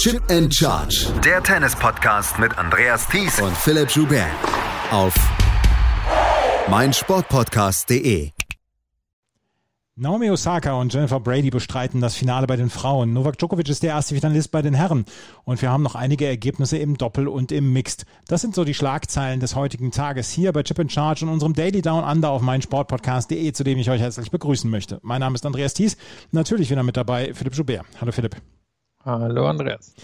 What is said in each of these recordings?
Chip and Charge. Der Tennis-Podcast mit Andreas Thies und Philipp Joubert. Auf meinsportpodcast.de. Naomi Osaka und Jennifer Brady bestreiten das Finale bei den Frauen. Novak Djokovic ist der erste Finalist bei den Herren. Und wir haben noch einige Ergebnisse im Doppel und im Mixed. Das sind so die Schlagzeilen des heutigen Tages hier bei Chip and Charge und unserem Daily Down Under auf meinsportpodcast.de, zu dem ich euch herzlich begrüßen möchte. Mein Name ist Andreas Thies. Natürlich wieder mit dabei Philipp Joubert. Hallo Philipp. Hallo Andreas.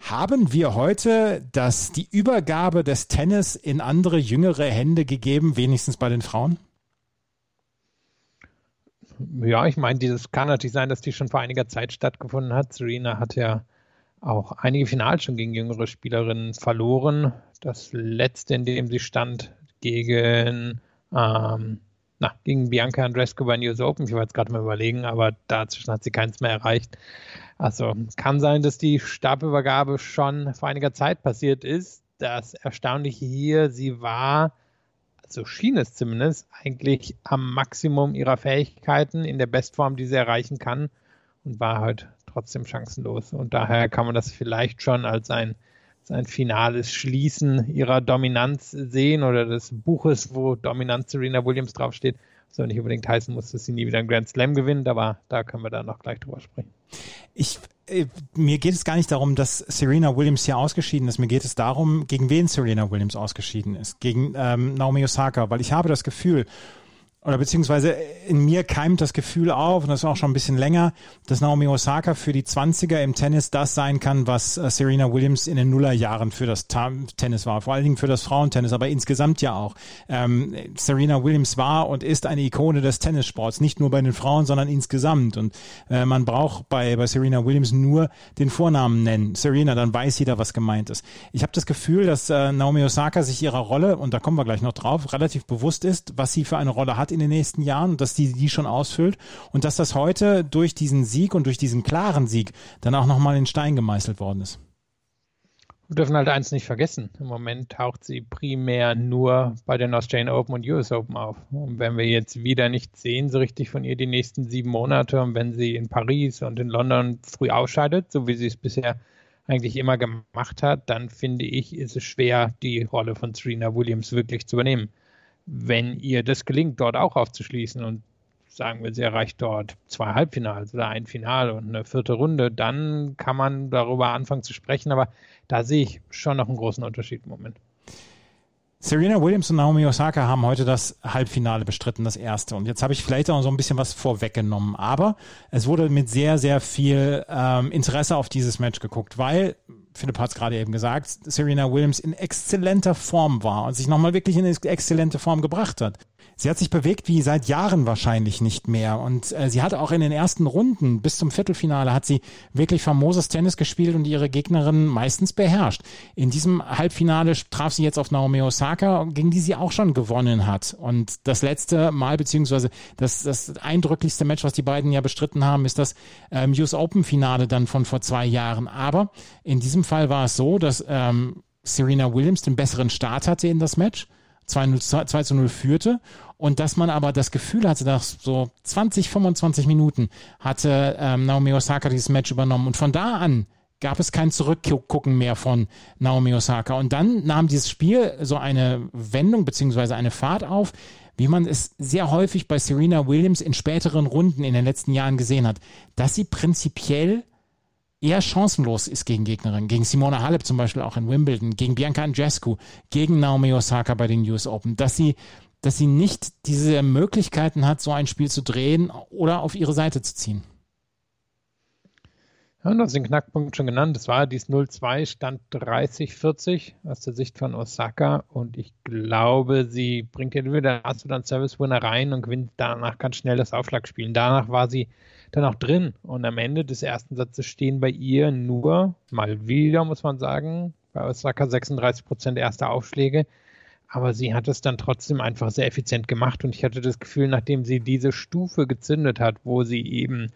Haben wir heute das, die Übergabe des Tennis in andere jüngere Hände gegeben, wenigstens bei den Frauen? Ja, ich meine, dieses kann natürlich sein, dass die schon vor einiger Zeit stattgefunden hat. Serena hat ja auch einige Finals schon gegen jüngere Spielerinnen verloren. Das letzte, in dem sie stand, gegen, ähm, na, gegen Bianca Andrescu bei News Open. Ich war jetzt gerade mal überlegen, aber dazwischen hat sie keins mehr erreicht. Also kann sein, dass die Stabübergabe schon vor einiger Zeit passiert ist. Das Erstaunliche hier, sie war so schien es zumindest, eigentlich am Maximum ihrer Fähigkeiten in der Bestform, die sie erreichen kann und war halt trotzdem chancenlos. Und daher kann man das vielleicht schon als ein, als ein finales Schließen ihrer Dominanz sehen oder des Buches, wo Dominanz Serena Williams draufsteht. Soll nicht unbedingt heißen muss, dass sie nie wieder einen Grand Slam gewinnt, aber da können wir dann noch gleich drüber sprechen. Ich äh, mir geht es gar nicht darum, dass Serena Williams hier ausgeschieden ist. Mir geht es darum, gegen wen Serena Williams ausgeschieden ist. Gegen ähm, Naomi Osaka, weil ich habe das Gefühl, oder beziehungsweise in mir keimt das Gefühl auf, und das ist auch schon ein bisschen länger, dass Naomi Osaka für die 20er im Tennis das sein kann, was äh, Serena Williams in den Nullerjahren für das Tennis war. Vor allen Dingen für das Frauentennis, aber insgesamt ja auch. Ähm, Serena Williams war und ist eine Ikone des Tennissports, nicht nur bei den Frauen, sondern insgesamt. Und äh, man braucht bei, bei Serena Williams nur den Vornamen nennen. Serena, dann weiß jeder, was gemeint ist. Ich habe das Gefühl, dass äh, Naomi Osaka sich ihrer Rolle, und da kommen wir gleich noch drauf, relativ bewusst ist, was sie für eine Rolle hat in den nächsten Jahren, dass die die schon ausfüllt und dass das heute durch diesen Sieg und durch diesen klaren Sieg dann auch nochmal in Stein gemeißelt worden ist. Wir dürfen halt eins nicht vergessen. Im Moment taucht sie primär nur bei den Australian Open und US Open auf. Und wenn wir jetzt wieder nichts sehen, so richtig von ihr die nächsten sieben Monate und wenn sie in Paris und in London früh ausscheidet, so wie sie es bisher eigentlich immer gemacht hat, dann finde ich, ist es schwer, die Rolle von Serena Williams wirklich zu übernehmen wenn ihr das gelingt, dort auch aufzuschließen und sagen wir, sie erreicht dort zwei Halbfinals oder ein Finale und eine vierte Runde, dann kann man darüber anfangen zu sprechen. Aber da sehe ich schon noch einen großen Unterschied im Moment. Serena Williams und Naomi Osaka haben heute das Halbfinale bestritten, das erste. Und jetzt habe ich vielleicht auch so ein bisschen was vorweggenommen. Aber es wurde mit sehr, sehr viel ähm, Interesse auf dieses Match geguckt, weil Philipp hat es gerade eben gesagt, Serena Williams in exzellenter Form war und sich nochmal wirklich in exzellente Form gebracht hat. Sie hat sich bewegt wie seit Jahren wahrscheinlich nicht mehr. Und äh, sie hat auch in den ersten Runden bis zum Viertelfinale hat sie wirklich famoses Tennis gespielt und ihre Gegnerin meistens beherrscht. In diesem Halbfinale traf sie jetzt auf Naomi Osaka, gegen die sie auch schon gewonnen hat. Und das letzte Mal, beziehungsweise das, das eindrücklichste Match, was die beiden ja bestritten haben, ist das ähm, US Open Finale dann von vor zwei Jahren. Aber in diesem Fall war es so, dass ähm, Serena Williams den besseren Start hatte in das Match. 2, 2 zu 0 führte und dass man aber das Gefühl hatte, nach so 20, 25 Minuten hatte ähm, Naomi Osaka dieses Match übernommen und von da an gab es kein Zurückgucken mehr von Naomi Osaka und dann nahm dieses Spiel so eine Wendung beziehungsweise eine Fahrt auf, wie man es sehr häufig bei Serena Williams in späteren Runden in den letzten Jahren gesehen hat, dass sie prinzipiell eher chancenlos ist gegen Gegnerinnen. Gegen Simona Halep zum Beispiel auch in Wimbledon, gegen Bianca Andreescu, gegen Naomi Osaka bei den US Open, dass sie, dass sie nicht diese Möglichkeiten hat, so ein Spiel zu drehen oder auf ihre Seite zu ziehen. Ja, du hast den Knackpunkt schon genannt. Das war dies 0-2, stand 30-40 aus der Sicht von Osaka. Und ich glaube, sie bringt hast du dann Service Winner rein und gewinnt danach ganz schnell das Aufschlagspielen. Danach war sie dann auch drin. Und am Ende des ersten Satzes stehen bei ihr nur, mal wieder, muss man sagen, bei Osaka 36 Prozent erster Aufschläge. Aber sie hat es dann trotzdem einfach sehr effizient gemacht. Und ich hatte das Gefühl, nachdem sie diese Stufe gezündet hat, wo sie eben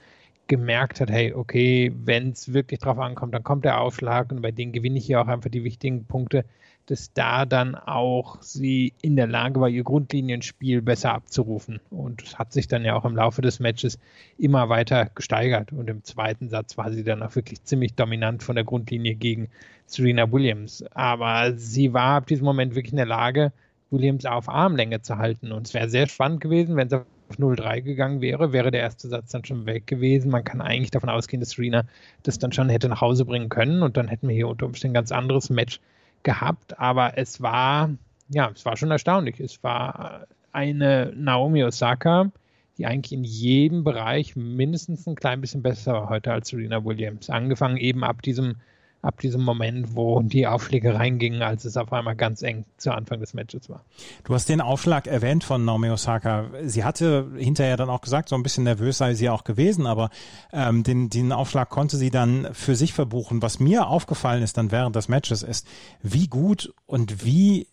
gemerkt hat, hey, okay, wenn es wirklich drauf ankommt, dann kommt der Aufschlag und bei denen gewinne ich ja auch einfach die wichtigen Punkte, dass da dann auch sie in der Lage war, ihr Grundlinienspiel besser abzurufen. Und es hat sich dann ja auch im Laufe des Matches immer weiter gesteigert. Und im zweiten Satz war sie dann auch wirklich ziemlich dominant von der Grundlinie gegen Serena Williams. Aber sie war ab diesem Moment wirklich in der Lage, Williams auf Armlänge zu halten. Und es wäre sehr spannend gewesen, wenn sie auf 0-3 gegangen wäre, wäre der erste Satz dann schon weg gewesen. Man kann eigentlich davon ausgehen, dass Serena das dann schon hätte nach Hause bringen können und dann hätten wir hier unter Umständen ein ganz anderes Match gehabt, aber es war, ja, es war schon erstaunlich. Es war eine Naomi Osaka, die eigentlich in jedem Bereich mindestens ein klein bisschen besser war heute als Serena Williams. Angefangen eben ab diesem ab diesem Moment, wo die Aufschläge reingingen, als es auf einmal ganz eng zu Anfang des Matches war. Du hast den Aufschlag erwähnt von Naomi Osaka. Sie hatte hinterher dann auch gesagt, so ein bisschen nervös sei sie auch gewesen, aber ähm, den, den Aufschlag konnte sie dann für sich verbuchen. Was mir aufgefallen ist dann während des Matches ist, wie gut und wie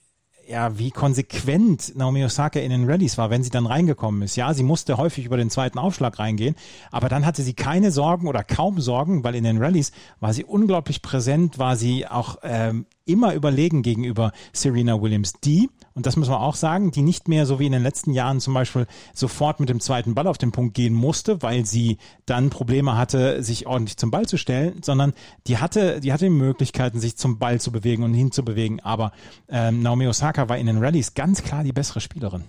ja, wie konsequent Naomi Osaka in den Rallyes war, wenn sie dann reingekommen ist. Ja, sie musste häufig über den zweiten Aufschlag reingehen, aber dann hatte sie keine Sorgen oder kaum Sorgen, weil in den Rallyes war sie unglaublich präsent, war sie auch ähm, immer überlegen gegenüber Serena Williams, die, und das muss man auch sagen, die nicht mehr so wie in den letzten Jahren zum Beispiel sofort mit dem zweiten Ball auf den Punkt gehen musste, weil sie dann Probleme hatte, sich ordentlich zum Ball zu stellen, sondern die hatte, die hatte die Möglichkeiten, sich zum Ball zu bewegen und hinzubewegen. Aber ähm, Naomi Osaka war in den Rallyes ganz klar die bessere Spielerin.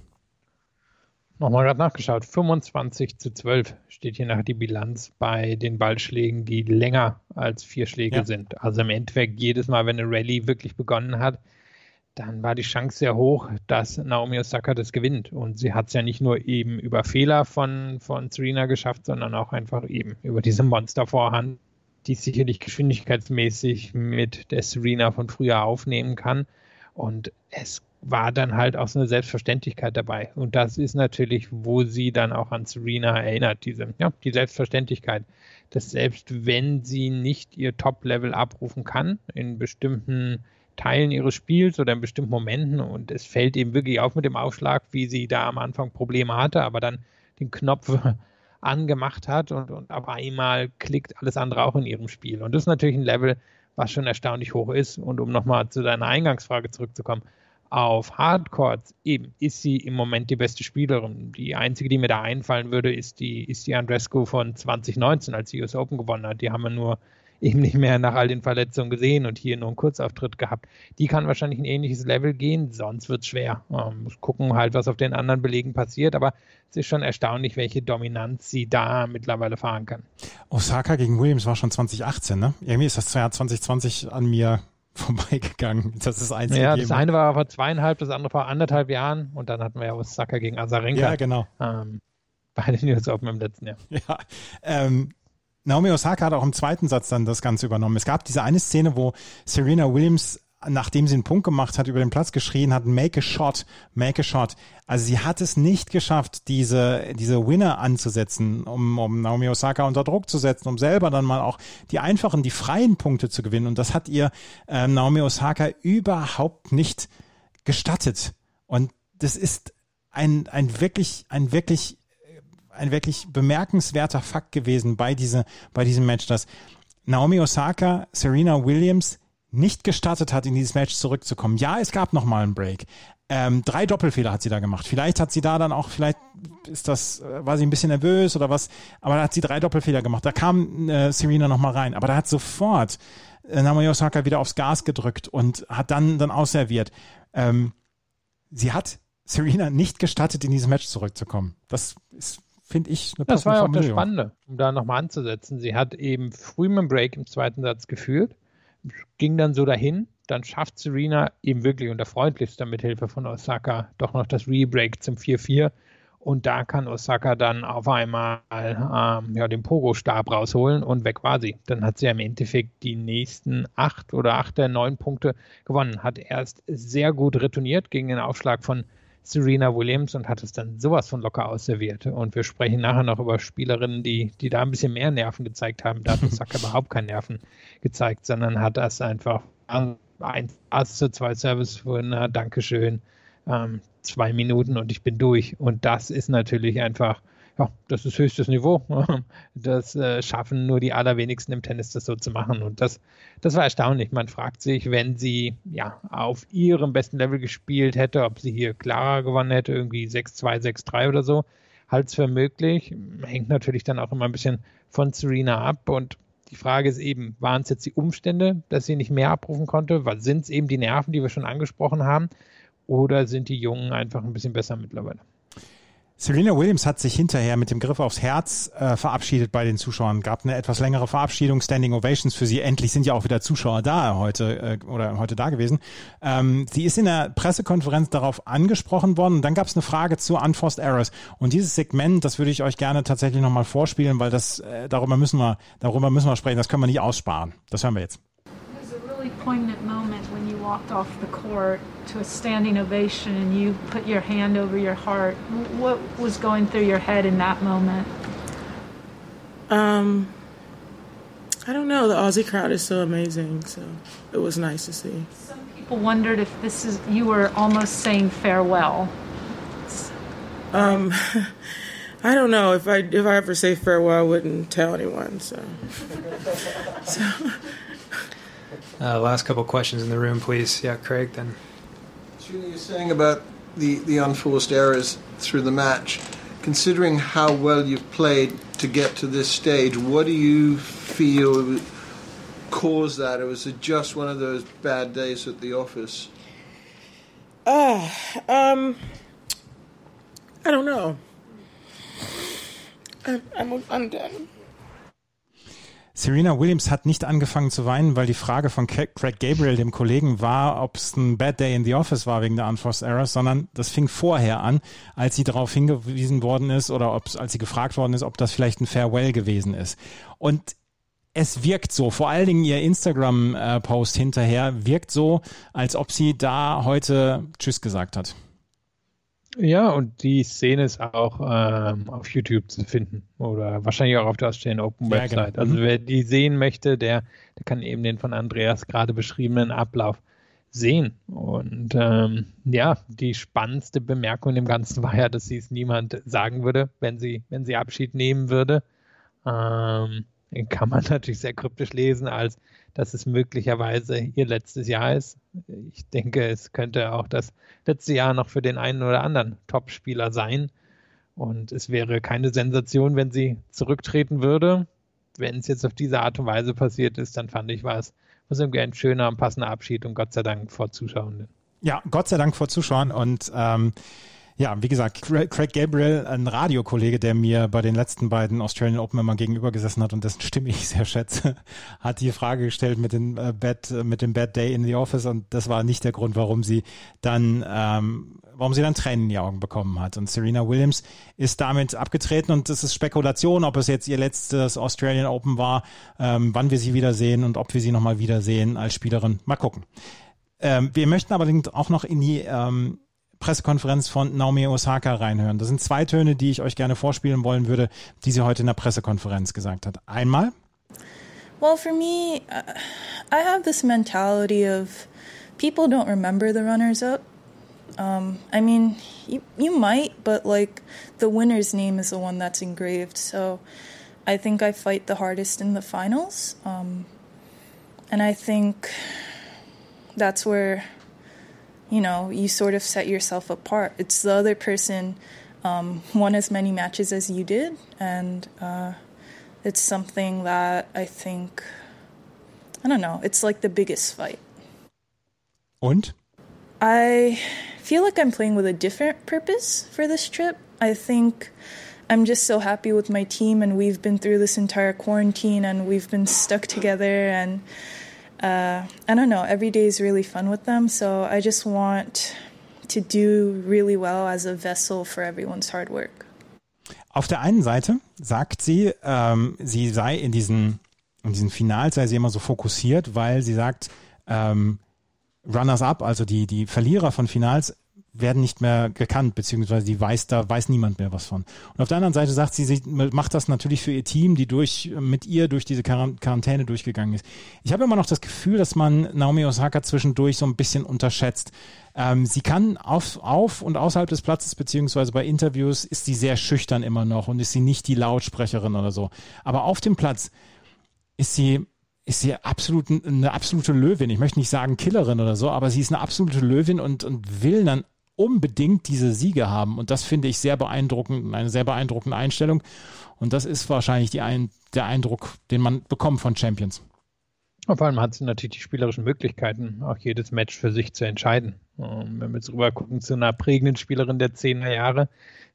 Nochmal gerade nachgeschaut. 25 zu 12 steht hier nachher die Bilanz bei den Ballschlägen, die länger als vier Schläge ja. sind. Also im Endeffekt jedes Mal, wenn eine Rallye wirklich begonnen hat, dann war die Chance sehr hoch, dass Naomi Osaka das gewinnt. Und sie hat es ja nicht nur eben über Fehler von, von Serena geschafft, sondern auch einfach eben über diese Monstervorhand, die sicherlich geschwindigkeitsmäßig mit der Serena von früher aufnehmen kann. Und es war dann halt auch so eine Selbstverständlichkeit dabei. Und das ist natürlich, wo sie dann auch an Serena erinnert, diese, ja, die Selbstverständlichkeit, dass selbst wenn sie nicht ihr Top-Level abrufen kann, in bestimmten Teilen ihres Spiels oder in bestimmten Momenten, und es fällt eben wirklich auf mit dem Aufschlag, wie sie da am Anfang Probleme hatte, aber dann den Knopf angemacht hat und, und auf einmal klickt alles andere auch in ihrem Spiel. Und das ist natürlich ein Level, was schon erstaunlich hoch ist. Und um nochmal zu deiner Eingangsfrage zurückzukommen, auf Hardcourts eben ist sie im Moment die beste Spielerin. Die einzige, die mir da einfallen würde, ist die, ist die Andrescu von 2019, als sie US Open gewonnen hat. Die haben wir nur eben nicht mehr nach all den Verletzungen gesehen und hier nur einen Kurzauftritt gehabt. Die kann wahrscheinlich ein ähnliches Level gehen, sonst wird es schwer. Ähm, muss gucken halt, was auf den anderen Belegen passiert, aber es ist schon erstaunlich, welche Dominanz sie da mittlerweile fahren kann. Osaka gegen Williams war schon 2018, ne? Irgendwie ist das Jahr 2020 an mir vorbeigegangen. Das ist eins. Ja, das eine war vor zweieinhalb, das andere vor anderthalb Jahren und dann hatten wir ja Osaka gegen Azarenka. Ja, genau. Ähm, bei den US Open im letzten Jahr. Ja, ähm, Naomi Osaka hat auch im zweiten Satz dann das Ganze übernommen. Es gab diese eine Szene, wo Serena Williams nachdem sie einen Punkt gemacht hat, über den Platz geschrien hat, make a shot, make a shot. Also sie hat es nicht geschafft, diese, diese Winner anzusetzen, um, um Naomi Osaka unter Druck zu setzen, um selber dann mal auch die einfachen, die freien Punkte zu gewinnen. Und das hat ihr äh, Naomi Osaka überhaupt nicht gestattet. Und das ist ein, ein wirklich, ein wirklich, ein wirklich bemerkenswerter Fakt gewesen bei, diese, bei diesem Match, dass Naomi Osaka, Serena Williams nicht gestartet hat, in dieses Match zurückzukommen. Ja, es gab noch mal einen Break. Ähm, drei Doppelfehler hat sie da gemacht. Vielleicht hat sie da dann auch, vielleicht ist das, äh, war sie ein bisschen nervös oder was, aber da hat sie drei Doppelfehler gemacht. Da kam äh, Serena noch mal rein, aber da hat sofort äh, Naomi Osaka wieder aufs Gas gedrückt und hat dann dann ausserviert. Ähm, sie hat Serena nicht gestattet, in dieses Match zurückzukommen. Das ist finde ich eine Das war ja auch das Spannende, um da nochmal anzusetzen. Sie hat eben früh mit dem Break im zweiten Satz geführt ging dann so dahin. Dann schafft Serena eben wirklich unter freundlichster Mithilfe von Osaka doch noch das Rebreak zum 4-4. Und da kann Osaka dann auf einmal ähm, ja, den Pogo-Stab rausholen und weg war sie. Dann hat sie im Endeffekt die nächsten acht oder acht der neun Punkte gewonnen. Hat erst sehr gut retourniert gegen den Aufschlag von Serena Williams und hat es dann sowas von locker ausserviert. Und wir sprechen nachher noch über Spielerinnen, die, die da ein bisschen mehr Nerven gezeigt haben. Da hat Osaka überhaupt keine Nerven gezeigt, sondern hat das einfach ein Ass zu zwei Service Winner, Dankeschön, ähm, zwei Minuten und ich bin durch. Und das ist natürlich einfach ja, das ist höchstes Niveau. Das äh, schaffen nur die allerwenigsten im Tennis, das so zu machen. Und das, das war erstaunlich. Man fragt sich, wenn sie ja auf ihrem besten Level gespielt hätte, ob sie hier klarer gewonnen hätte, irgendwie 6-2, 6-3 oder so. Halt's für möglich. Hängt natürlich dann auch immer ein bisschen von Serena ab. Und die Frage ist eben, waren es jetzt die Umstände, dass sie nicht mehr abrufen konnte? Sind es eben die Nerven, die wir schon angesprochen haben? Oder sind die Jungen einfach ein bisschen besser mittlerweile? Serena Williams hat sich hinterher mit dem Griff aufs Herz äh, verabschiedet bei den Zuschauern. Gab eine etwas längere Verabschiedung, Standing Ovations für sie. Endlich sind ja auch wieder Zuschauer da heute äh, oder heute da gewesen. Ähm, sie ist in der Pressekonferenz darauf angesprochen worden. dann gab es eine Frage zu Unforced Errors. Und dieses Segment, das würde ich euch gerne tatsächlich nochmal vorspielen, weil das äh, darüber müssen wir darüber müssen wir sprechen. Das können wir nicht aussparen. Das hören wir jetzt. really poignant moment walked off the court to a standing ovation and you put your hand over your heart. What was going through your head in that moment? Um, I don't know. The Aussie crowd is so amazing, so it was nice to see. Some people wondered if this is you were almost saying farewell. Um, I don't know if I if I ever say farewell, I wouldn't tell anyone. So, so uh, last couple questions in the room, please. Yeah, Craig, then. Julie, you're saying about the, the unforced errors through the match. Considering how well you've played to get to this stage, what do you feel caused that? Or was it just one of those bad days at the office? Uh, um, I don't know. I, I'm, I'm done. Serena Williams hat nicht angefangen zu weinen, weil die Frage von Craig Gabriel, dem Kollegen, war, ob es ein Bad Day in the Office war wegen der Unforced Errors, sondern das fing vorher an, als sie darauf hingewiesen worden ist oder ob als sie gefragt worden ist, ob das vielleicht ein Farewell gewesen ist. Und es wirkt so, vor allen Dingen ihr Instagram-Post hinterher wirkt so, als ob sie da heute Tschüss gesagt hat. Ja, und die Szene ist auch ähm, auf YouTube zu finden oder wahrscheinlich auch auf der Australian Open Website. Ja, genau. Also mhm. wer die sehen möchte, der, der kann eben den von Andreas gerade beschriebenen Ablauf sehen. Und ähm, ja, die spannendste Bemerkung im Ganzen war ja, dass sie es niemand sagen würde, wenn sie, wenn sie Abschied nehmen würde. Ähm, kann man natürlich sehr kryptisch lesen, als dass es möglicherweise ihr letztes Jahr ist. Ich denke, es könnte auch das letzte Jahr noch für den einen oder anderen Topspieler sein. Und es wäre keine Sensation, wenn sie zurücktreten würde. Wenn es jetzt auf diese Art und Weise passiert ist, dann fand ich, war es was irgendwie ein schöner und passender Abschied und Gott sei Dank vor Zuschauern. Ja, Gott sei Dank vor Zuschauern und ähm, ja, wie gesagt, Craig Gabriel, ein Radiokollege, der mir bei den letzten beiden Australian Open immer gegenüber gesessen hat und dessen Stimme ich sehr schätze, hat die Frage gestellt mit dem äh, Bad, mit dem Bad Day in the Office und das war nicht der Grund, warum sie dann, ähm, warum sie dann Tränen in die Augen bekommen hat. Und Serena Williams ist damit abgetreten und es ist Spekulation, ob es jetzt ihr letztes Australian Open war, ähm, wann wir sie wiedersehen und ob wir sie nochmal wiedersehen als Spielerin. Mal gucken. Ähm, wir möchten aber auch noch in die ähm, Pressekonferenz von Naomi Osaka reinhören. Das sind zwei Töne, die ich euch gerne vorspielen wollen würde, die sie heute in der Pressekonferenz gesagt hat. Einmal. Well, for me, uh, I have this mentality of people don't remember the runners up. Um, I mean, you, you might, but like the winner's name is the one that's engraved. So I think I fight the hardest in the finals. Um, and I think that's where you know, you sort of set yourself apart. It's the other person um, won as many matches as you did, and uh, it's something that I think, I don't know, it's like the biggest fight. And I feel like I'm playing with a different purpose for this trip. I think I'm just so happy with my team, and we've been through this entire quarantine, and we've been stuck together, and uh, I don't know, every day is really fun with them. So I just want to do really well as a vessel for everyone's hard work. Auf der einen Seite sagt sie, ähm, sie sei in diesen, in diesen Finals, sei sie immer so fokussiert, weil sie sagt, ähm, Runners-up, also die, die Verlierer von Finals, werden nicht mehr gekannt, beziehungsweise die weiß, da weiß niemand mehr was von. Und auf der anderen Seite sagt sie, sie macht das natürlich für ihr Team, die durch, mit ihr durch diese Quarantäne durchgegangen ist. Ich habe immer noch das Gefühl, dass man Naomi Osaka zwischendurch so ein bisschen unterschätzt. Ähm, sie kann auf, auf und außerhalb des Platzes, beziehungsweise bei Interviews, ist sie sehr schüchtern immer noch und ist sie nicht die Lautsprecherin oder so. Aber auf dem Platz ist sie ist sie absolut eine absolute Löwin. Ich möchte nicht sagen Killerin oder so, aber sie ist eine absolute Löwin und, und will dann unbedingt diese Siege haben. Und das finde ich sehr beeindruckend, eine sehr beeindruckende Einstellung. Und das ist wahrscheinlich ein, der Eindruck, den man bekommt von Champions. Vor allem hat sie natürlich die spielerischen Möglichkeiten, auch jedes Match für sich zu entscheiden. Und wenn wir jetzt rüber gucken zu einer prägenden Spielerin der 10er Jahre,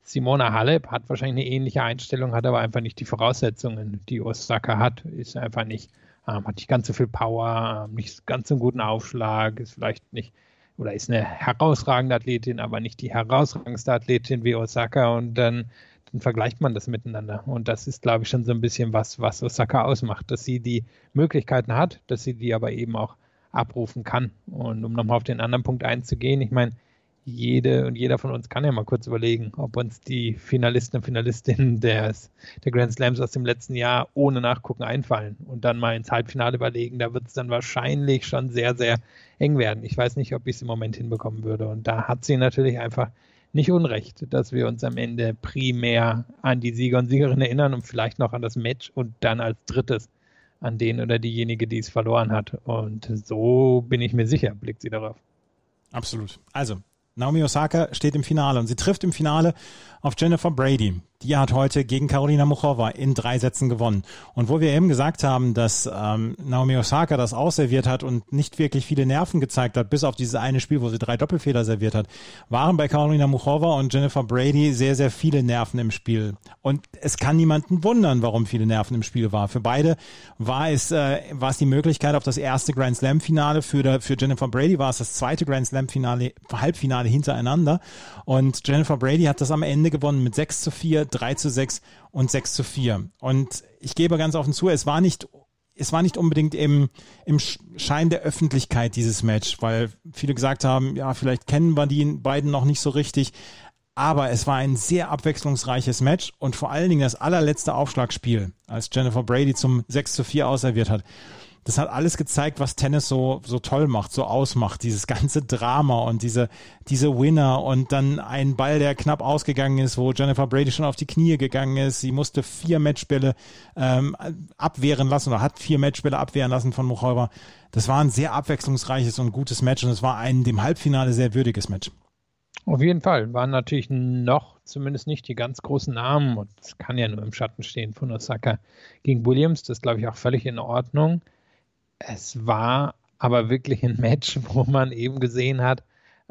Simona Halep hat wahrscheinlich eine ähnliche Einstellung, hat aber einfach nicht die Voraussetzungen, die Osaka hat. Ist einfach nicht ähm, hat nicht ganz so viel Power, ähm, nicht ganz so einen guten Aufschlag, ist vielleicht nicht oder ist eine herausragende Athletin, aber nicht die herausragendste Athletin wie Osaka und dann, dann vergleicht man das miteinander. Und das ist, glaube ich, schon so ein bisschen was, was Osaka ausmacht, dass sie die Möglichkeiten hat, dass sie die aber eben auch abrufen kann. Und um nochmal auf den anderen Punkt einzugehen, ich meine, jede und jeder von uns kann ja mal kurz überlegen, ob uns die Finalisten und Finalistinnen des, der Grand Slams aus dem letzten Jahr ohne Nachgucken einfallen und dann mal ins Halbfinale überlegen. Da wird es dann wahrscheinlich schon sehr, sehr eng werden. Ich weiß nicht, ob ich es im Moment hinbekommen würde. Und da hat sie natürlich einfach nicht unrecht, dass wir uns am Ende primär an die Sieger und Siegerinnen erinnern und vielleicht noch an das Match und dann als drittes an den oder diejenige, die es verloren hat. Und so bin ich mir sicher, blickt sie darauf. Absolut. Also, Naomi Osaka steht im Finale und sie trifft im Finale auf Jennifer Brady. Die hat heute gegen Karolina Muchova in drei Sätzen gewonnen. Und wo wir eben gesagt haben, dass ähm, Naomi Osaka das ausserviert hat und nicht wirklich viele Nerven gezeigt hat, bis auf dieses eine Spiel, wo sie drei Doppelfehler serviert hat, waren bei Karolina Muchova und Jennifer Brady sehr, sehr viele Nerven im Spiel. Und es kann niemanden wundern, warum viele Nerven im Spiel war. Für beide war es, äh, war es die Möglichkeit auf das erste Grand Slam Finale. Für, für Jennifer Brady war es das zweite Grand Slam Finale, Halbfinale hintereinander. Und Jennifer Brady hat das am Ende gewonnen mit 6 zu 4, 3 zu 6 und 6 zu 4. Und ich gebe ganz offen zu, es war nicht es war nicht unbedingt im, im Schein der Öffentlichkeit dieses Match, weil viele gesagt haben, ja, vielleicht kennen wir die beiden noch nicht so richtig. Aber es war ein sehr abwechslungsreiches Match und vor allen Dingen das allerletzte Aufschlagspiel, als Jennifer Brady zum 6 zu 4 auserviert hat das hat alles gezeigt, was Tennis so, so toll macht, so ausmacht. Dieses ganze Drama und diese, diese Winner und dann ein Ball, der knapp ausgegangen ist, wo Jennifer Brady schon auf die Knie gegangen ist. Sie musste vier Matchbälle ähm, abwehren lassen oder hat vier Matchbälle abwehren lassen von Muchova. Das war ein sehr abwechslungsreiches und gutes Match und es war ein dem Halbfinale sehr würdiges Match. Auf jeden Fall waren natürlich noch zumindest nicht die ganz großen Namen und es kann ja nur im Schatten stehen von Osaka gegen Williams. Das glaube ich, auch völlig in Ordnung. Es war aber wirklich ein Match, wo man eben gesehen hat,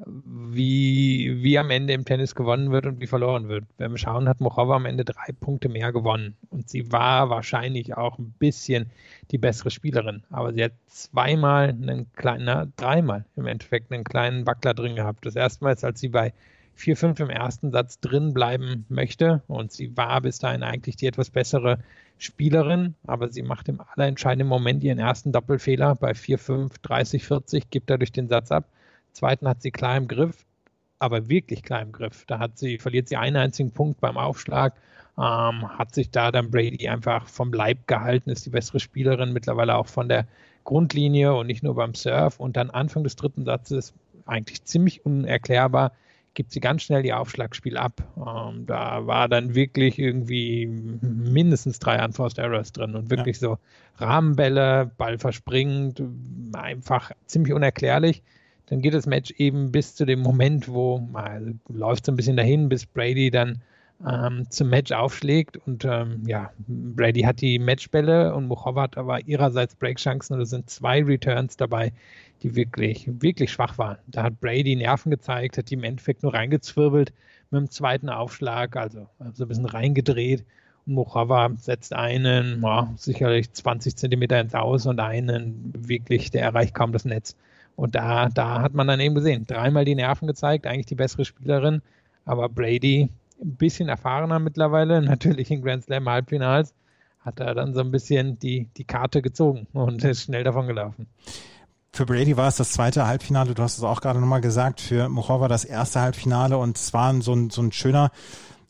wie, wie am Ende im Tennis gewonnen wird und wie verloren wird. Wenn wir schauen, hat Mochova am Ende drei Punkte mehr gewonnen. Und sie war wahrscheinlich auch ein bisschen die bessere Spielerin. Aber sie hat zweimal einen kleinen, na, dreimal im Endeffekt einen kleinen Wackler drin gehabt. Das erste Mal als sie bei 4-5 im ersten Satz drin bleiben möchte. Und sie war bis dahin eigentlich die etwas bessere Spielerin, aber sie macht im allerentscheidenden Moment ihren ersten Doppelfehler bei 4-5, 30, 40, gibt dadurch den Satz ab. Zweiten hat sie klar im Griff, aber wirklich klar im Griff. Da hat sie, verliert sie einen einzigen Punkt beim Aufschlag, ähm, hat sich da dann Brady einfach vom Leib gehalten, ist die bessere Spielerin, mittlerweile auch von der Grundlinie und nicht nur beim Surf. Und dann Anfang des dritten Satzes eigentlich ziemlich unerklärbar gibt sie ganz schnell die Aufschlagspiel ab. Ähm, da war dann wirklich irgendwie mindestens drei Unforced Errors drin und wirklich ja. so Rahmenbälle, Ball verspringend, einfach ziemlich unerklärlich. Dann geht das Match eben bis zu dem Moment, wo also, läuft so ein bisschen dahin, bis Brady dann ähm, zum Match aufschlägt und ähm, ja, Brady hat die Matchbälle und Muchova hat aber ihrerseits Breakchancen und es sind zwei Returns dabei, die wirklich, wirklich schwach waren. Da hat Brady Nerven gezeigt, hat die im Endeffekt nur reingezwirbelt mit dem zweiten Aufschlag, also so ein bisschen reingedreht. Und Muchova setzt einen, ja, sicherlich 20 Zentimeter ins Aus und einen wirklich, der erreicht kaum das Netz. Und da, da hat man dann eben gesehen, dreimal die Nerven gezeigt, eigentlich die bessere Spielerin, aber Brady ein bisschen erfahrener mittlerweile, natürlich in Grand Slam Halbfinals, hat er dann so ein bisschen die, die Karte gezogen und ist schnell davon gelaufen. Für Brady war es das zweite Halbfinale, du hast es auch gerade nochmal gesagt, für Muchova das erste Halbfinale und es war so ein, so ein schöner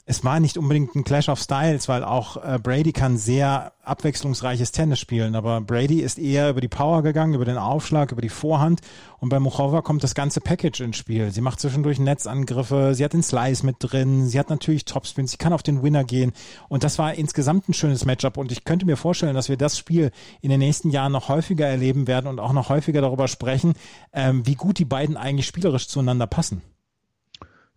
es war nicht unbedingt ein Clash of Styles, weil auch äh, Brady kann sehr abwechslungsreiches Tennis spielen, aber Brady ist eher über die Power gegangen, über den Aufschlag, über die Vorhand und bei Muchova kommt das ganze Package ins Spiel. Sie macht zwischendurch Netzangriffe, sie hat den Slice mit drin, sie hat natürlich Topspin, sie kann auf den Winner gehen und das war insgesamt ein schönes Matchup und ich könnte mir vorstellen, dass wir das Spiel in den nächsten Jahren noch häufiger erleben werden und auch noch häufiger darüber sprechen, ähm, wie gut die beiden eigentlich spielerisch zueinander passen.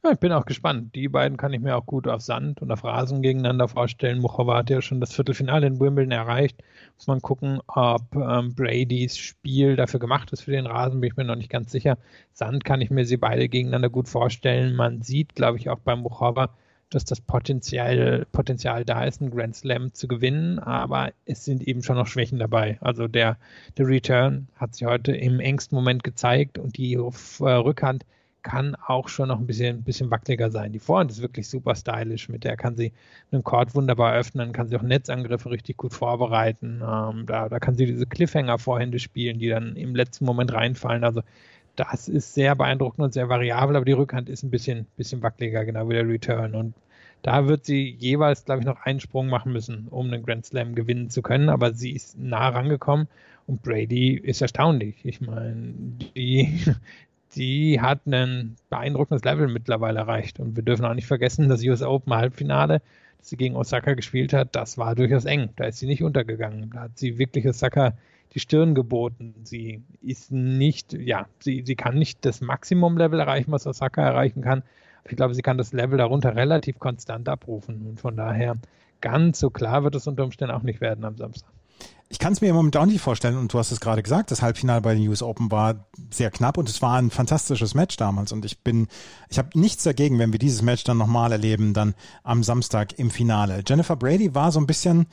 Ja, ich bin auch gespannt. Die beiden kann ich mir auch gut auf Sand und auf Rasen gegeneinander vorstellen. Muchova hat ja schon das Viertelfinale in Wimbledon erreicht. Muss man gucken, ob ähm, Bradys Spiel dafür gemacht ist für den Rasen, bin ich mir noch nicht ganz sicher. Sand kann ich mir sie beide gegeneinander gut vorstellen. Man sieht, glaube ich, auch beim Muchova, dass das Potenzial, Potenzial da ist, einen Grand Slam zu gewinnen, aber es sind eben schon noch Schwächen dabei. Also der, der Return hat sich heute im engsten Moment gezeigt und die äh, Rückhand kann auch schon noch ein bisschen, ein bisschen wackeliger sein. Die Vorhand ist wirklich super stylisch. Mit der kann sie einen Court wunderbar öffnen, kann sie auch Netzangriffe richtig gut vorbereiten. Ähm, da, da kann sie diese Cliffhanger-Vorhände spielen, die dann im letzten Moment reinfallen. Also das ist sehr beeindruckend und sehr variabel, aber die Rückhand ist ein bisschen, bisschen wackeliger, genau wie der Return. Und da wird sie jeweils, glaube ich, noch einen Sprung machen müssen, um einen Grand Slam gewinnen zu können. Aber sie ist nah rangekommen und Brady ist erstaunlich. Ich meine, die, die hat ein beeindruckendes Level mittlerweile erreicht. Und wir dürfen auch nicht vergessen, das US Open Halbfinale, das sie gegen Osaka gespielt hat, das war durchaus eng. Da ist sie nicht untergegangen. Da hat sie wirklich Osaka die Stirn geboten. Sie ist nicht, ja, sie, sie kann nicht das Maximum-Level erreichen, was Osaka erreichen kann. Aber ich glaube, sie kann das Level darunter relativ konstant abrufen. Und von daher ganz so klar wird es unter Umständen auch nicht werden am Samstag. Ich kann es mir im Moment auch nicht vorstellen und du hast es gerade gesagt, das Halbfinale bei den US Open war sehr knapp und es war ein fantastisches Match damals und ich bin, ich habe nichts dagegen, wenn wir dieses Match dann nochmal erleben, dann am Samstag im Finale. Jennifer Brady war so ein bisschen,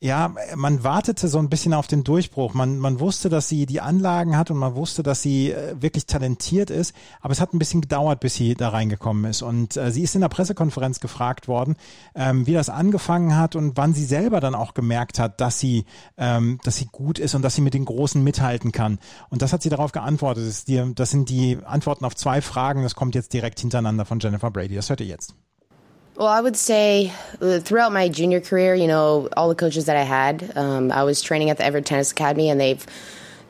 ja, man wartete so ein bisschen auf den Durchbruch. Man, man wusste, dass sie die Anlagen hat und man wusste, dass sie äh, wirklich talentiert ist, aber es hat ein bisschen gedauert, bis sie da reingekommen ist. Und äh, sie ist in der Pressekonferenz gefragt worden, ähm, wie das angefangen hat und wann sie selber dann auch gemerkt hat, dass sie, ähm, dass sie gut ist und dass sie mit den Großen mithalten kann. Und das hat sie darauf geantwortet. Das, die, das sind die Antworten auf zwei Fragen. Das kommt jetzt direkt hintereinander von Jennifer Brady. Das hört ihr jetzt. Well, I would say uh, throughout my junior career, you know, all the coaches that I had, um, I was training at the Everett Tennis Academy, and they've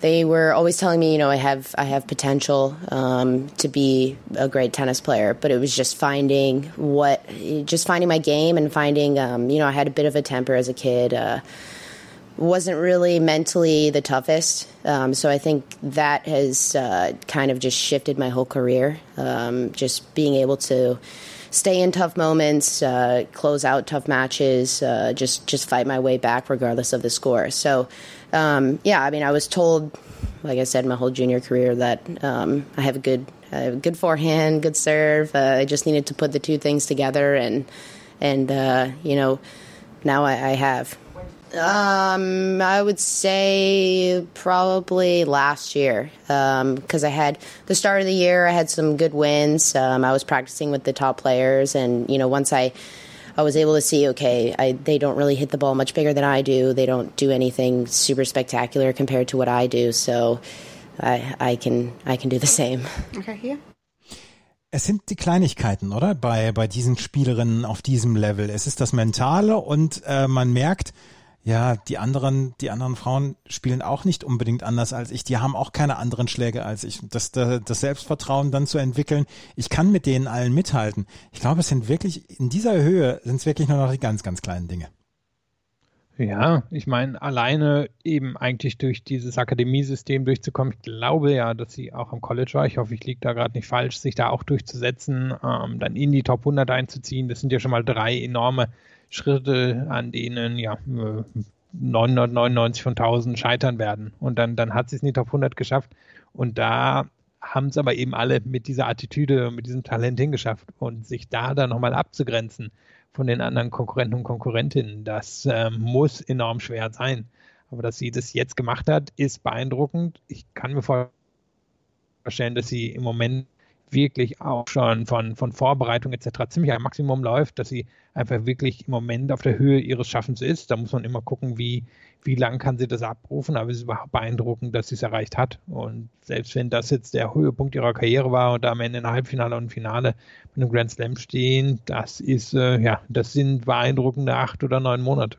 they were always telling me, you know, I have I have potential um, to be a great tennis player, but it was just finding what, just finding my game and finding, um, you know, I had a bit of a temper as a kid. Uh, wasn't really mentally the toughest, um, so I think that has uh, kind of just shifted my whole career. Um, just being able to stay in tough moments, uh, close out tough matches, uh, just just fight my way back regardless of the score. So, um, yeah, I mean, I was told, like I said, my whole junior career that um, I have a good a good forehand, good serve. Uh, I just needed to put the two things together, and and uh, you know, now I, I have. Um, I would say probably last year because um, I had the start of the year. I had some good wins. Um, I was practicing with the top players, and you know, once I I was able to see, okay, I, they don't really hit the ball much bigger than I do. They don't do anything super spectacular compared to what I do. So I, I can I can do the same. Okay, here. Es sind die Kleinigkeiten, oder? Bei, bei diesen Spielerinnen auf diesem Level. Es ist das Mentale und äh, man merkt, ja, die anderen, die anderen Frauen spielen auch nicht unbedingt anders als ich. Die haben auch keine anderen Schläge als ich. Das, das, Selbstvertrauen dann zu entwickeln, ich kann mit denen allen mithalten. Ich glaube, es sind wirklich, in dieser Höhe sind es wirklich nur noch die ganz, ganz kleinen Dinge. Ja, ich meine, alleine eben eigentlich durch dieses Akademiesystem durchzukommen, ich glaube ja, dass sie auch am College war, ich hoffe, ich liege da gerade nicht falsch, sich da auch durchzusetzen, ähm, dann in die Top 100 einzuziehen, das sind ja schon mal drei enorme Schritte, an denen ja 999 von 1000 scheitern werden. Und dann, dann hat sie es in die Top 100 geschafft. Und da haben es aber eben alle mit dieser Attitüde, mit diesem Talent hingeschafft. Und sich da dann nochmal abzugrenzen von den anderen Konkurrenten und Konkurrentinnen, das äh, muss enorm schwer sein. Aber dass sie das jetzt gemacht hat, ist beeindruckend. Ich kann mir vorstellen, dass sie im Moment wirklich auch schon von, von Vorbereitung etc. ziemlich am Maximum läuft, dass sie einfach wirklich im Moment auf der Höhe ihres Schaffens ist. Da muss man immer gucken, wie, wie lang kann sie das abrufen, aber es ist überhaupt beeindruckend, dass sie es erreicht hat. Und selbst wenn das jetzt der Höhepunkt ihrer Karriere war und da am Ende in Halbfinale und Finale mit einem Grand Slam stehen, das ist, äh, ja, das sind beeindruckende acht oder neun Monate.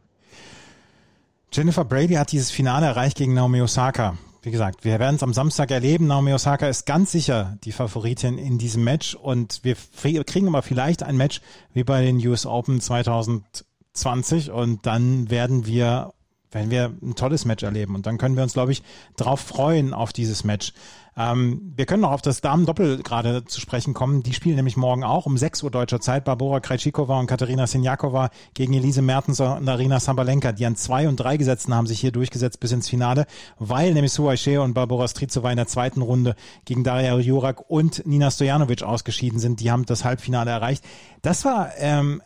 Jennifer Brady hat dieses Finale erreicht gegen Naomi Osaka. Wie gesagt, wir werden es am Samstag erleben. Naomi Osaka ist ganz sicher die Favoritin in diesem Match und wir kriegen aber vielleicht ein Match wie bei den US Open 2020 und dann werden wir werden wir ein tolles Match erleben und dann können wir uns, glaube ich, drauf freuen auf dieses Match. Ähm, wir können noch auf das Damen-Doppel gerade zu sprechen kommen. Die spielen nämlich morgen auch um 6 Uhr deutscher Zeit. Barbora Krejcikova und Katharina Sinjakova gegen Elise Mertens und Arina Sabalenka. Die an zwei und drei Gesetzen haben sich hier durchgesetzt bis ins Finale, weil nämlich Suaishe und Barbora Strizova in der zweiten Runde gegen Daria Jurak und Nina Stojanovic ausgeschieden sind. Die haben das Halbfinale erreicht. Das war ähm,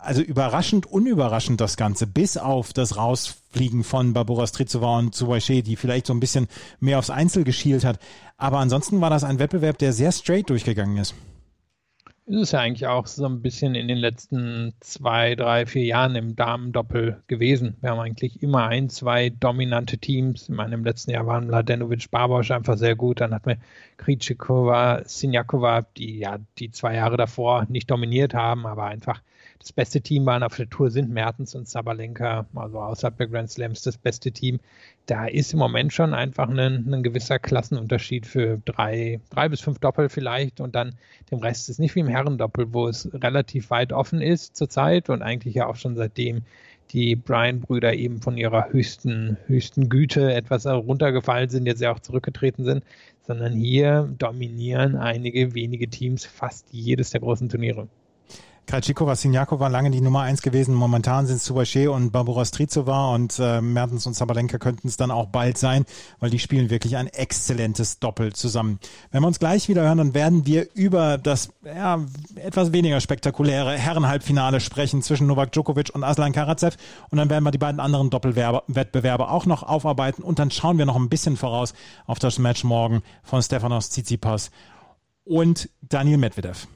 also überraschend, unüberraschend das Ganze, bis auf das Rausfliegen von Barbara Strizova und Suwaishe, die vielleicht so ein bisschen mehr aufs Einzel geschielt hat. Aber ansonsten war das ein Wettbewerb, der sehr straight durchgegangen ist. Ist es ja eigentlich auch so ein bisschen in den letzten zwei, drei, vier Jahren im Damendoppel gewesen. Wir haben eigentlich immer ein, zwei dominante Teams. Ich meine, im letzten Jahr waren Mladenovic, Barbosch einfach sehr gut. Dann hatten wir Krejcikova, Sinjakova, die ja die zwei Jahre davor nicht dominiert haben, aber einfach das beste Team waren auf der Tour sind Mertens und Sabalenka, also außerhalb der Grand Slams das beste Team. Da ist im Moment schon einfach ein, ein gewisser Klassenunterschied für drei, drei bis fünf Doppel vielleicht und dann dem Rest ist nicht wie im Herrendoppel, wo es relativ weit offen ist zurzeit und eigentlich ja auch schon seitdem die Bryan-Brüder eben von ihrer höchsten, höchsten Güte etwas runtergefallen sind, jetzt ja auch zurückgetreten sind, sondern hier dominieren einige wenige Teams fast jedes der großen Turniere. Krajcikova, Sinjakova lange die Nummer eins gewesen. Momentan sind es Subache und Barbara Strizova und äh, Mertens und Sabalenka könnten es dann auch bald sein, weil die spielen wirklich ein exzellentes Doppel zusammen. Wenn wir uns gleich wieder hören, dann werden wir über das ja, etwas weniger spektakuläre Herrenhalbfinale sprechen zwischen Novak Djokovic und Aslan Karatsev und dann werden wir die beiden anderen Doppelwettbewerbe auch noch aufarbeiten und dann schauen wir noch ein bisschen voraus auf das Match morgen von Stefanos Tsitsipas und Daniel Medvedev.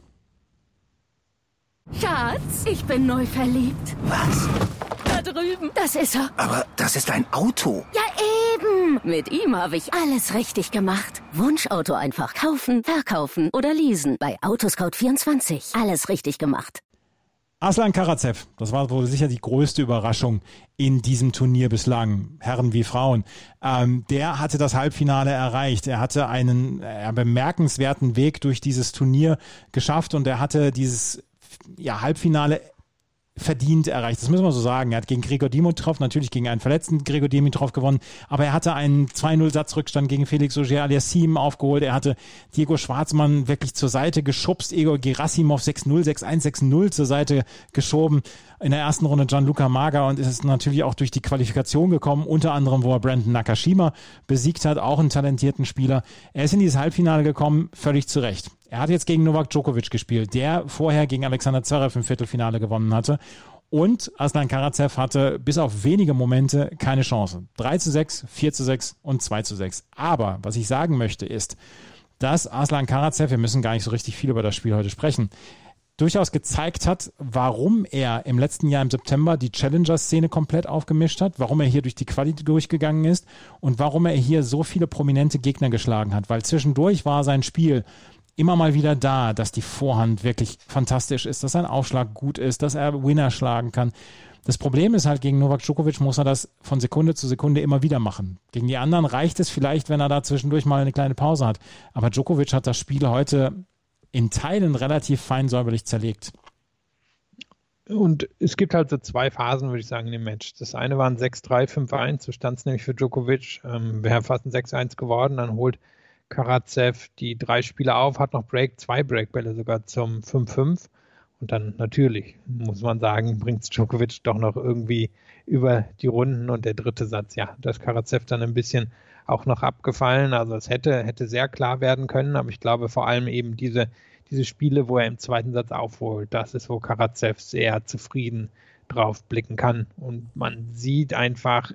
Schatz, ich bin neu verliebt. Was? Da drüben. Das ist er. Aber das ist ein Auto. Ja, eben. Mit ihm habe ich alles richtig gemacht. Wunschauto einfach kaufen, verkaufen oder leasen. Bei Autoscout24. Alles richtig gemacht. Aslan Karatsev, das war wohl sicher die größte Überraschung in diesem Turnier bislang, Herren wie Frauen. Ähm, der hatte das Halbfinale erreicht. Er hatte einen äh, bemerkenswerten Weg durch dieses Turnier geschafft und er hatte dieses ja, Halbfinale verdient erreicht. Das müssen wir so sagen. Er hat gegen Gregor Dimitrov, natürlich gegen einen verletzten Gregor Dimitrov gewonnen, aber er hatte einen 2-0-Satzrückstand gegen Felix Auger aliassime aufgeholt. Er hatte Diego Schwarzmann wirklich zur Seite geschubst, Igor Gerasimov 6-0, 6-1, 6-0 zur Seite geschoben. In der ersten Runde Gianluca Maga und ist natürlich auch durch die Qualifikation gekommen, unter anderem, wo er Brandon Nakashima besiegt hat, auch einen talentierten Spieler. Er ist in dieses Halbfinale gekommen, völlig zu Recht. Er hat jetzt gegen Novak Djokovic gespielt, der vorher gegen Alexander Zverev im Viertelfinale gewonnen hatte. Und Aslan Karatsev hatte bis auf wenige Momente keine Chance. 3 zu 6, 4 zu 6 und 2 zu 6. Aber was ich sagen möchte ist, dass Aslan Karatsev, wir müssen gar nicht so richtig viel über das Spiel heute sprechen, durchaus gezeigt hat, warum er im letzten Jahr im September die Challenger-Szene komplett aufgemischt hat, warum er hier durch die Quali durchgegangen ist und warum er hier so viele prominente Gegner geschlagen hat. Weil zwischendurch war sein Spiel immer mal wieder da, dass die Vorhand wirklich fantastisch ist, dass sein Aufschlag gut ist, dass er Winner schlagen kann. Das Problem ist halt, gegen Novak Djokovic muss er das von Sekunde zu Sekunde immer wieder machen. Gegen die anderen reicht es vielleicht, wenn er da zwischendurch mal eine kleine Pause hat. Aber Djokovic hat das Spiel heute in Teilen relativ fein säuberlich zerlegt. Und es gibt halt so zwei Phasen, würde ich sagen, in dem Match. Das eine war ein 6-3, 5-1, so stand es nämlich für Djokovic. Ähm, Wäre fast ein 6-1 geworden, dann holt Karatsev die drei Spiele auf, hat noch Break, zwei Breakbälle sogar zum 5-5. Und dann natürlich, muss man sagen, bringt Djokovic doch noch irgendwie über die Runden und der dritte Satz, ja, da ist Karatsev dann ein bisschen auch noch abgefallen. Also es hätte, hätte sehr klar werden können, aber ich glaube vor allem eben diese, diese Spiele, wo er im zweiten Satz aufholt, das ist, wo Karatsev sehr zufrieden drauf blicken kann. Und man sieht einfach,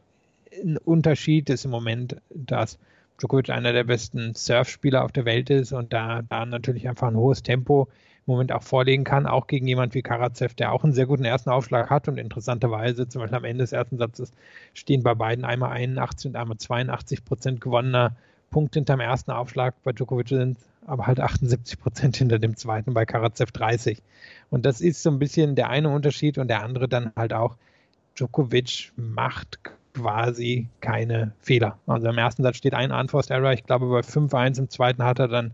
ein Unterschied ist im Moment, dass Djokovic einer der besten Surfspieler auf der Welt ist und da, da natürlich einfach ein hohes Tempo im Moment auch vorlegen kann, auch gegen jemand wie Karatsev, der auch einen sehr guten ersten Aufschlag hat und interessanterweise zum Beispiel am Ende des ersten Satzes stehen bei beiden einmal 81 und einmal 82 Prozent gewonnener Punkte hinterm ersten Aufschlag. Bei Djokovic sind aber halt 78 Prozent hinter dem zweiten, bei Karatsev 30. Und das ist so ein bisschen der eine Unterschied und der andere dann halt auch, Djokovic macht quasi keine Fehler. Also im ersten Satz steht ein Unforced Error, ich glaube bei 5-1, im zweiten hat er dann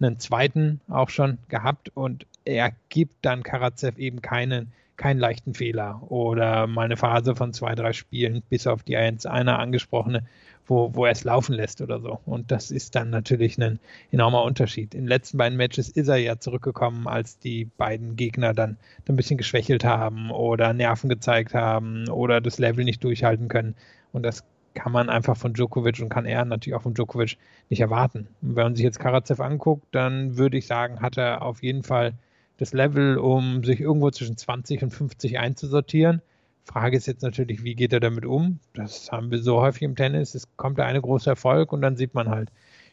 einen zweiten auch schon gehabt und er gibt dann Karatsev eben keinen, keinen leichten Fehler oder mal eine Phase von zwei, drei Spielen, bis auf die eins einer angesprochene, wo, wo er es laufen lässt oder so. Und das ist dann natürlich ein enormer Unterschied. In den letzten beiden Matches ist er ja zurückgekommen, als die beiden Gegner dann ein bisschen geschwächelt haben oder Nerven gezeigt haben oder das Level nicht durchhalten können. Und das kann man einfach von Djokovic und kann er natürlich auch von Djokovic nicht erwarten. Und wenn man sich jetzt Karatsev anguckt, dann würde ich sagen, hat er auf jeden Fall das Level, um sich irgendwo zwischen 20 und 50 einzusortieren. Frage ist jetzt natürlich, wie geht er damit um? Das haben wir so häufig im Tennis. Es kommt der eine große Erfolg und dann sieht man halt,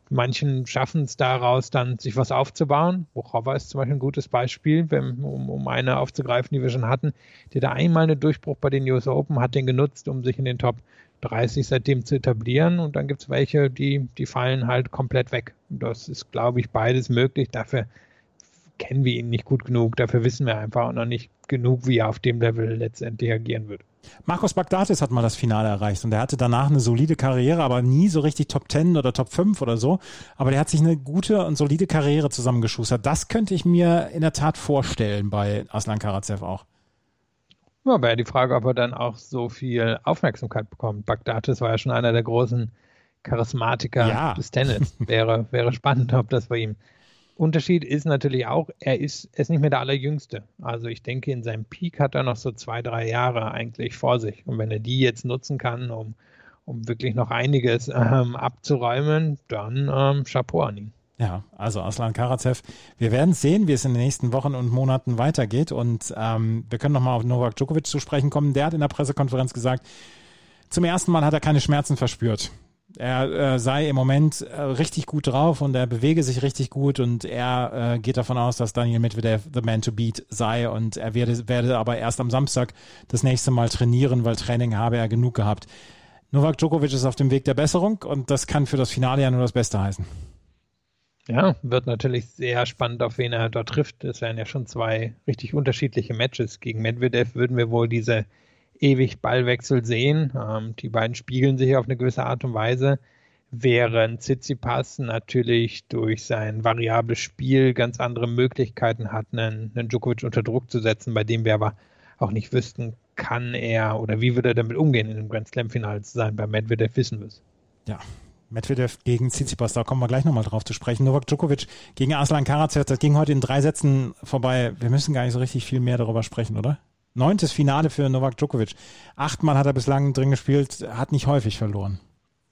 manchen schaffen es daraus dann, sich was aufzubauen. Buchova ist zum Beispiel ein gutes Beispiel, wenn, um, um eine aufzugreifen, die wir schon hatten, der da einmal einen Durchbruch bei den US Open hat den genutzt, um sich in den Top 30 seitdem zu etablieren. Und dann gibt es welche, die, die fallen halt komplett weg. Das ist, glaube ich, beides möglich. Dafür kennen wir ihn nicht gut genug. Dafür wissen wir einfach noch nicht genug, wie er auf dem Level letztendlich agieren wird. Markus Bagdatis hat mal das Finale erreicht und er hatte danach eine solide Karriere, aber nie so richtig Top 10 oder Top 5 oder so. Aber der hat sich eine gute und solide Karriere zusammengeschustert. Das könnte ich mir in der Tat vorstellen bei Aslan Karatsev auch. Ja, aber ja die Frage, ob er dann auch so viel Aufmerksamkeit bekommt. Bagdatis war ja schon einer der großen Charismatiker ja. des Tennis. Wäre, wäre spannend, ob das bei ihm Unterschied ist natürlich auch, er ist, er ist nicht mehr der Allerjüngste. Also ich denke, in seinem Peak hat er noch so zwei, drei Jahre eigentlich vor sich. Und wenn er die jetzt nutzen kann, um, um wirklich noch einiges ähm, abzuräumen, dann ähm, Chapeau an ihn. Ja, also Aslan Karatsev, wir werden sehen, wie es in den nächsten Wochen und Monaten weitergeht. Und ähm, wir können nochmal auf Novak Djokovic zu sprechen kommen. Der hat in der Pressekonferenz gesagt, zum ersten Mal hat er keine Schmerzen verspürt er äh, sei im Moment äh, richtig gut drauf und er bewege sich richtig gut und er äh, geht davon aus, dass Daniel Medvedev the man to beat sei und er werde, werde aber erst am Samstag das nächste Mal trainieren, weil Training habe er genug gehabt. Novak Djokovic ist auf dem Weg der Besserung und das kann für das Finale ja nur das Beste heißen. Ja, wird natürlich sehr spannend, auf wen er dort trifft. Es wären ja schon zwei richtig unterschiedliche Matches. Gegen Medvedev würden wir wohl diese ewig Ballwechsel sehen. Ähm, die beiden spiegeln sich auf eine gewisse Art und Weise, während Tsitsipas natürlich durch sein variables Spiel ganz andere Möglichkeiten hat, einen, einen Djokovic unter Druck zu setzen, bei dem wir aber auch nicht wüssten, kann er oder wie würde er damit umgehen, in einem Grand Slam-Finale zu sein. Bei Medvedev wissen wir es. Ja, Medvedev gegen Tsitsipas, da kommen wir gleich nochmal drauf zu sprechen. Novak Djokovic gegen Aslan Karatsev, das ging heute in drei Sätzen vorbei. Wir müssen gar nicht so richtig viel mehr darüber sprechen, oder? Neuntes Finale für Novak Djokovic. Achtmal hat er bislang drin gespielt, hat nicht häufig verloren.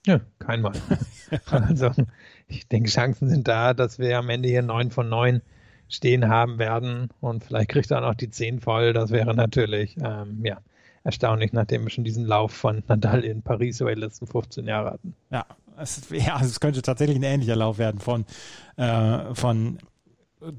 Ja, keinmal. also ich denke, Chancen sind da, dass wir am Ende hier neun von neun stehen haben werden und vielleicht kriegt er auch noch die zehn voll. Das wäre natürlich ähm, ja, erstaunlich, nachdem wir schon diesen Lauf von Nadal in Paris über die letzten 15 Jahre hatten. Ja, es, ja, es könnte tatsächlich ein ähnlicher Lauf werden von, äh, von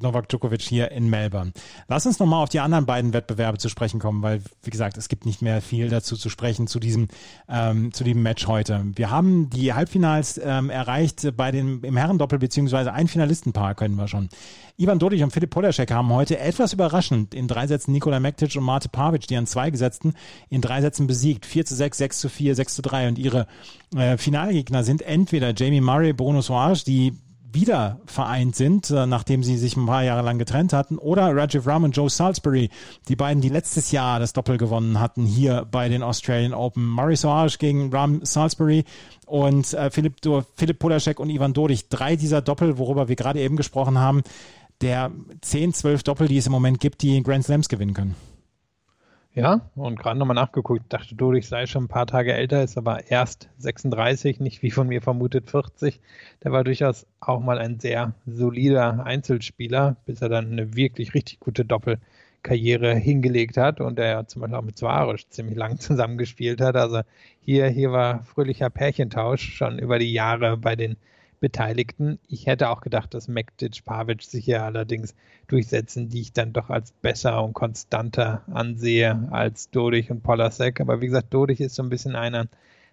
Novak Djokovic hier in Melbourne. Lass uns nochmal auf die anderen beiden Wettbewerbe zu sprechen kommen, weil, wie gesagt, es gibt nicht mehr viel dazu zu sprechen zu diesem, ähm, zu diesem Match heute. Wir haben die Halbfinals ähm, erreicht bei den, im Herrendoppel, beziehungsweise ein Finalistenpaar können wir schon. Ivan Dodig und Philipp Polaszek haben heute etwas überraschend in drei Sätzen Nikola Mektic und Mate Pavic, die an zwei gesetzten, in drei Sätzen besiegt. 4 zu 6, 6 zu 4, 6 zu 3 und ihre äh, Finalgegner sind entweder Jamie Murray, Bruno Soares, die wieder vereint sind, äh, nachdem sie sich ein paar Jahre lang getrennt hatten, oder Rajiv Ram und Joe Salisbury, die beiden, die letztes Jahr das Doppel gewonnen hatten, hier bei den Australian Open. Murray Soares gegen Ram Salisbury und äh, Philipp, Philipp Polaschek und Ivan Dodig. Drei dieser Doppel, worüber wir gerade eben gesprochen haben, der 10, 12 Doppel, die es im Moment gibt, die Grand Slams gewinnen können. Ja, und gerade nochmal nachgeguckt, dachte du, ich sei schon ein paar Tage älter, ist aber erst 36, nicht wie von mir vermutet 40. Der war durchaus auch mal ein sehr solider Einzelspieler, bis er dann eine wirklich richtig gute Doppel Karriere hingelegt hat und der zum Beispiel auch mit Suarez ziemlich lang zusammengespielt hat. Also hier, hier war fröhlicher Pärchentausch schon über die Jahre bei den Beteiligten. Ich hätte auch gedacht, dass Mektic Pavic sich hier allerdings durchsetzen, die ich dann doch als besser und konstanter ansehe als Dodich und Polasek. Aber wie gesagt, Dodich ist so ein bisschen einer,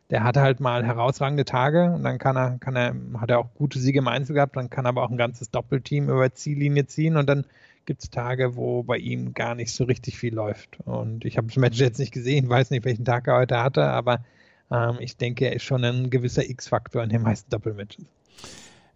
der hat halt mal herausragende Tage und dann kann er, kann er, hat er auch gute Siege im Einzel gehabt, dann kann er aber auch ein ganzes Doppelteam über Ziellinie ziehen und dann gibt es Tage, wo bei ihm gar nicht so richtig viel läuft. Und ich habe das Match jetzt nicht gesehen, weiß nicht, welchen Tag er heute hatte, aber ähm, ich denke, er ist schon ein gewisser X-Faktor in den meisten Doppelmatches.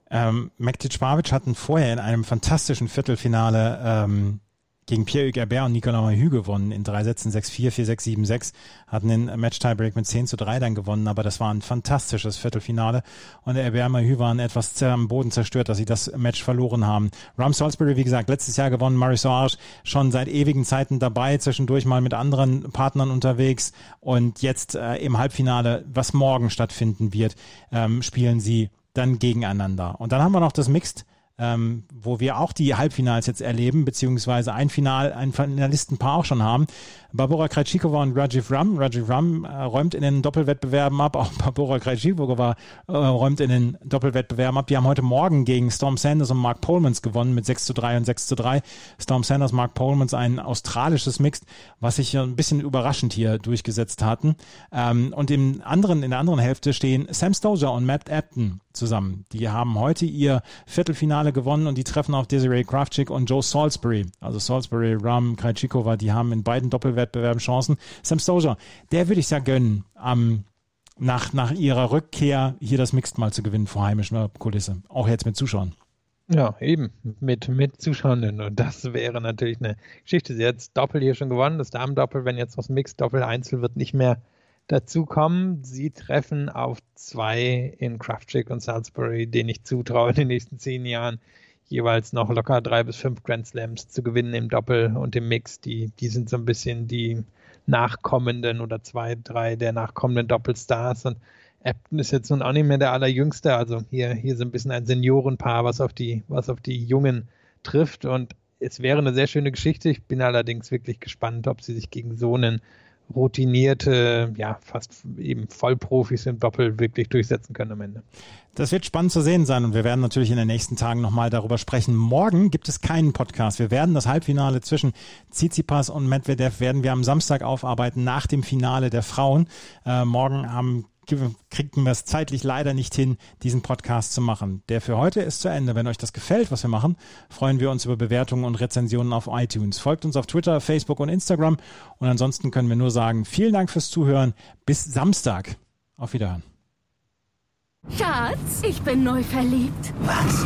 Ähm, Mektic Pavic hatten vorher in einem fantastischen Viertelfinale ähm, gegen Pierre-Hugues Herbert und Nicolas Mahü gewonnen. In drei Sätzen 6-4, 4-6, 7-6, hatten den Match-Tiebreak mit 10 zu 3 dann gewonnen, aber das war ein fantastisches Viertelfinale. Und Herbert Mahü waren etwas am Boden zerstört, dass sie das Match verloren haben. Ram Salisbury, wie gesagt, letztes Jahr gewonnen, Murray Soares schon seit ewigen Zeiten dabei, zwischendurch mal mit anderen Partnern unterwegs. Und jetzt äh, im Halbfinale, was morgen stattfinden wird, ähm, spielen sie dann gegeneinander. Und dann haben wir noch das Mixed ähm, wo wir auch die Halbfinals jetzt erleben, beziehungsweise ein Final, ein Finalistenpaar auch schon haben. Barbora Krejcikova und Rajiv Ram. Rajiv Ram äh, räumt in den Doppelwettbewerben ab, auch Barbora Krejcikova äh, räumt in den Doppelwettbewerben ab. Die haben heute Morgen gegen Storm Sanders und Mark Polmans gewonnen mit 6 zu 3 und 6 zu 3. Storm Sanders, Mark Polmans, ein australisches Mixed, was sich ein bisschen überraschend hier durchgesetzt hatten. Ähm, und im anderen, in der anderen Hälfte stehen Sam Stozer und Matt Apton zusammen. Die haben heute ihr Viertelfinale gewonnen und die treffen auf Desiree Kraftschick und Joe Salisbury. Also Salisbury, Ram, Krajcikova, die haben in beiden Doppelwettbewerben Chancen. Sam Stozer, der würde ich ja gönnen, am nach, nach ihrer Rückkehr hier das Mixed mal zu gewinnen vor heimischer Kulisse. Auch jetzt mit Zuschauern. Ja, eben, mit, mit Zuschauern. Und das wäre natürlich eine Geschichte. Sie hat Doppel hier schon gewonnen, das Damen-Doppel, wenn jetzt was Mixed Doppel Einzel wird nicht mehr dazu kommen. Sie treffen auf zwei in Kraftchick und Salisbury, denen ich zutraue, in den nächsten zehn Jahren jeweils noch locker drei bis fünf Grand Slams zu gewinnen im Doppel und im Mix. Die, die sind so ein bisschen die nachkommenden oder zwei, drei der nachkommenden Doppelstars. Und Apton ist jetzt nun auch nicht mehr der allerjüngste. Also hier, hier so ein bisschen ein Seniorenpaar, was auf die, was auf die Jungen trifft. Und es wäre eine sehr schöne Geschichte. Ich bin allerdings wirklich gespannt, ob sie sich gegen so einen routinierte, ja, fast eben Vollprofis im Doppel wirklich durchsetzen können am Ende. Das wird spannend zu sehen sein und wir werden natürlich in den nächsten Tagen nochmal darüber sprechen. Morgen gibt es keinen Podcast. Wir werden das Halbfinale zwischen Tsitsipas und Medvedev werden wir am Samstag aufarbeiten nach dem Finale der Frauen. Äh, morgen haben kriegen wir es zeitlich leider nicht hin, diesen Podcast zu machen. Der für heute ist zu Ende. Wenn euch das gefällt, was wir machen, freuen wir uns über Bewertungen und Rezensionen auf iTunes. Folgt uns auf Twitter, Facebook und Instagram. Und ansonsten können wir nur sagen, vielen Dank fürs Zuhören. Bis Samstag. Auf Wiederhören. Schatz, ich bin neu verliebt. Was?